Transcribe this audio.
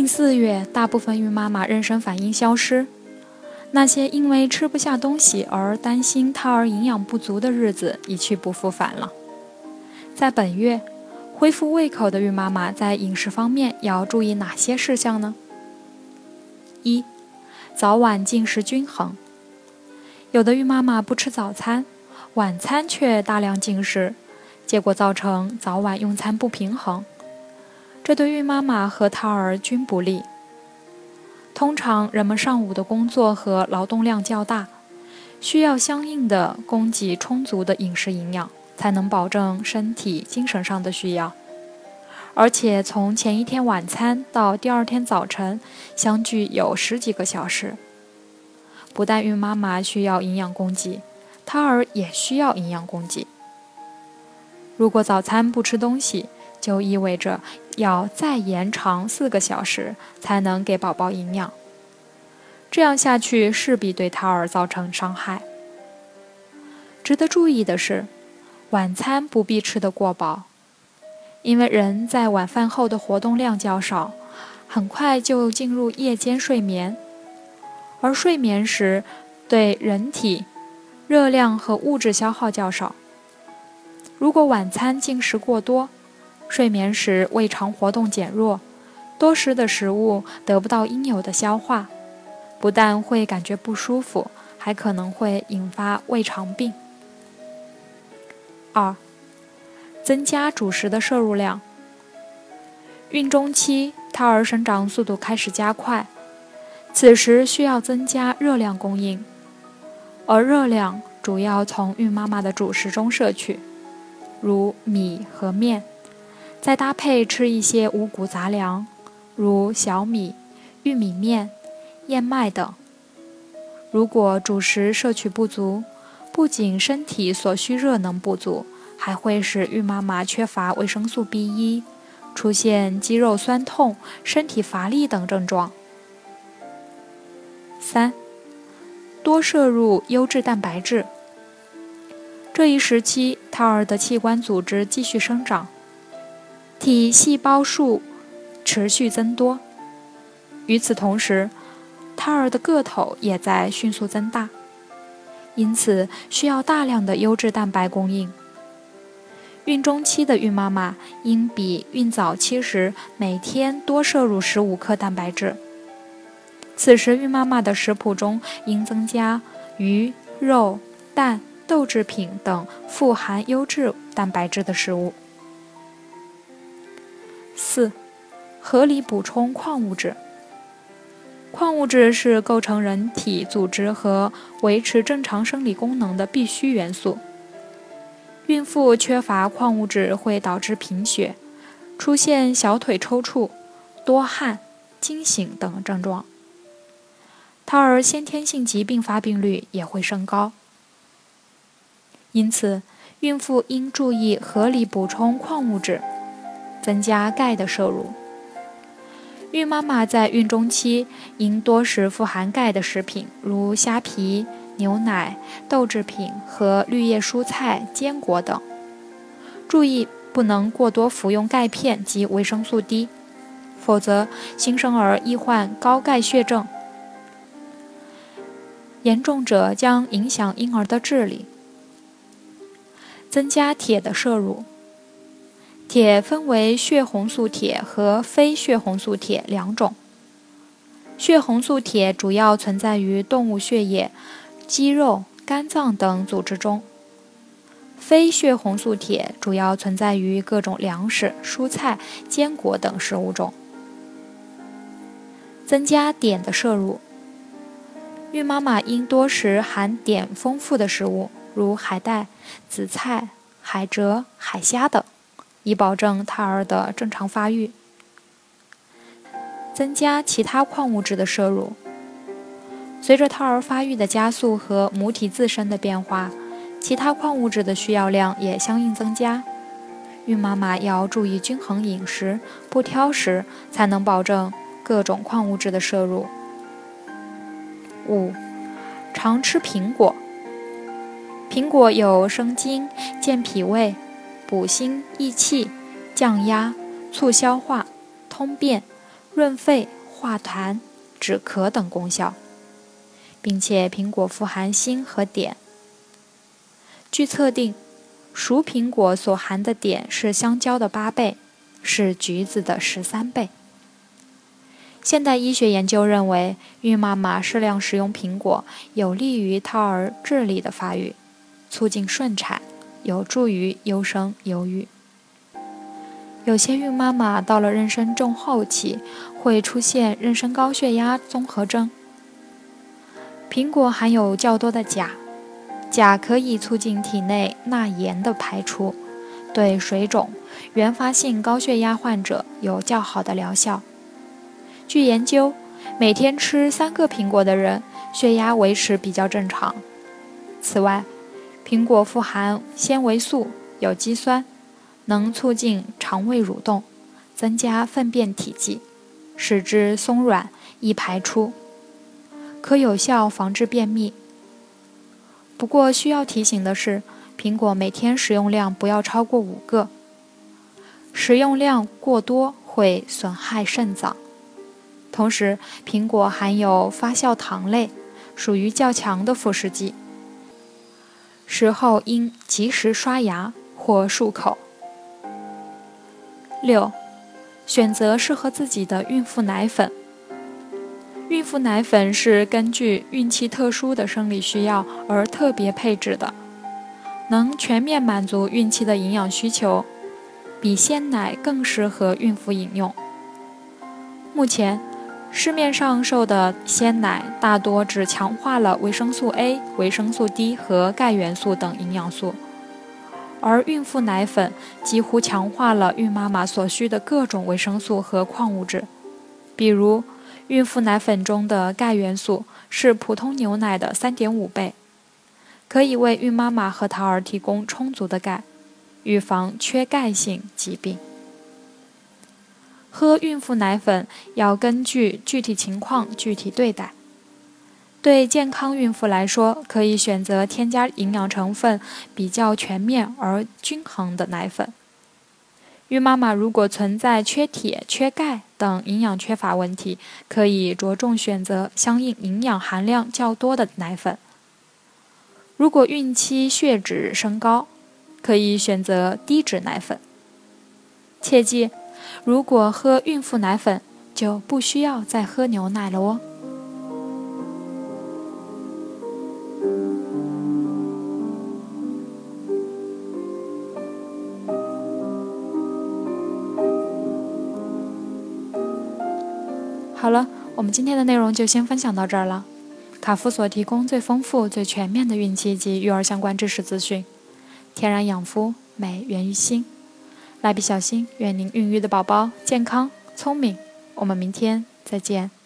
孕四月，大部分孕妈妈妊娠反应消失，那些因为吃不下东西而担心胎儿营养不足的日子一去不复返了。在本月，恢复胃口的孕妈妈在饮食方面要注意哪些事项呢？一、早晚进食均衡。有的孕妈妈不吃早餐，晚餐却大量进食，结果造成早晚用餐不平衡。这对孕妈妈和胎儿均不利。通常，人们上午的工作和劳动量较大，需要相应的供给充足的饮食营养，才能保证身体、精神上的需要。而且，从前一天晚餐到第二天早晨，相距有十几个小时。不但孕妈妈需要营养供给，胎儿也需要营养供给。如果早餐不吃东西，就意味着要再延长四个小时才能给宝宝营养，这样下去势必对胎儿造成伤害。值得注意的是，晚餐不必吃得过饱，因为人在晚饭后的活动量较少，很快就进入夜间睡眠，而睡眠时对人体热量和物质消耗较少。如果晚餐进食过多，睡眠时胃肠活动减弱，多食的食物得不到应有的消化，不但会感觉不舒服，还可能会引发胃肠病。二、增加主食的摄入量。孕中期，胎儿生长速度开始加快，此时需要增加热量供应，而热量主要从孕妈妈的主食中摄取，如米和面。再搭配吃一些五谷杂粮，如小米、玉米面、燕麦等。如果主食摄取不足，不仅身体所需热能不足，还会使孕妈妈缺乏维生素 B 一，出现肌肉酸痛、身体乏力等症状。三、多摄入优质蛋白质。这一时期，胎儿的器官组织继续生长。体细胞数持续增多，与此同时，胎儿的个头也在迅速增大，因此需要大量的优质蛋白供应。孕中期的孕妈妈应比孕早期时每天多摄入十五克蛋白质。此时，孕妈妈的食谱中应增加鱼、肉、蛋、豆制品等富含优质蛋白质的食物。四、合理补充矿物质。矿物质是构成人体组织和维持正常生理功能的必需元素。孕妇缺乏矿物质会导致贫血，出现小腿抽搐、多汗、惊醒等症状。胎儿先天性疾病发病率也会升高。因此，孕妇应注意合理补充矿物质。增加钙的摄入。孕妈妈在孕中期应多食富含钙的食品，如虾皮、牛奶、豆制品和绿叶蔬菜、坚果等。注意不能过多服用钙片及维生素 D，否则新生儿易患高钙血症，严重者将影响婴儿的智力。增加铁的摄入。铁分为血红素铁和非血红素铁两种。血红素铁主要存在于动物血液、肌肉、肝脏等组织中；非血红素铁主要存在于各种粮食、蔬菜、坚果等食物中。增加碘的摄入。孕妈妈应多食含碘丰富的食物，如海带、紫菜、海蜇、海虾等，以保证胎儿的正常发育。增加其他矿物质的摄入。随着胎儿发育的加速和母体自身的变化，其他矿物质的需要量也相应增加。孕妈妈要注意均衡饮食，不挑食，才能保证各种矿物质的摄入。五，常吃苹果。苹果有生津、健脾胃、补心益气、降压、促消化、通便、润肺、化痰、止咳等功效，并且苹果富含锌和碘。据测定，熟苹果所含的碘是香蕉的八倍，是橘子的十三倍。现代医学研究认为，孕妈妈适量食用苹果，有利于胎儿智力的发育，促进顺产，有助于优生优育。有些孕妈妈到了妊娠中后期，会出现妊娠高血压综合征。苹果含有较多的钾，钾可以促进体内钠盐的排出，对水肿、原发性高血压患者有较好的疗效。据研究，每天吃三个苹果的人，血压维持比较正常。此外，苹果富含纤维素、有机酸，能促进肠胃蠕动，增加粪便体积，使之松软易排出，可有效防治便秘。不过需要提醒的是，苹果每天食用量不要超过五个，食用量过多会损害肾脏。同时，苹果含有发酵糖类，属于较强的腐蚀剂。时候应及时刷牙或漱口。六，选择适合自己的孕妇奶粉。孕妇奶粉是根据孕期特殊的生理需要而特别配置的，能全面满足孕期的营养需求，比鲜奶更适合孕妇饮用。目前。市面上售的鲜奶大多只强化了维生素 A、维生素 D 和钙元素等营养素，而孕妇奶粉几乎强化了孕妈妈所需的各种维生素和矿物质。比如，孕妇奶粉中的钙元素是普通牛奶的3.5倍，可以为孕妈妈和胎儿提供充足的钙，预防缺钙性疾病。喝孕妇奶粉要根据具体情况具体对待。对健康孕妇来说，可以选择添加营养成分比较全面而均衡的奶粉。孕妈妈如果存在缺铁、缺钙等营养缺乏问题，可以着重选择相应营养含量较多的奶粉。如果孕期血脂升高，可以选择低脂奶粉。切记。如果喝孕妇奶粉，就不需要再喝牛奶了哦。好了，我们今天的内容就先分享到这儿了。卡夫所提供最丰富、最全面的孕期及育儿相关知识资讯，天然养肤，美源于心。蜡笔小新，愿您孕育的宝宝健康聪明。我们明天再见。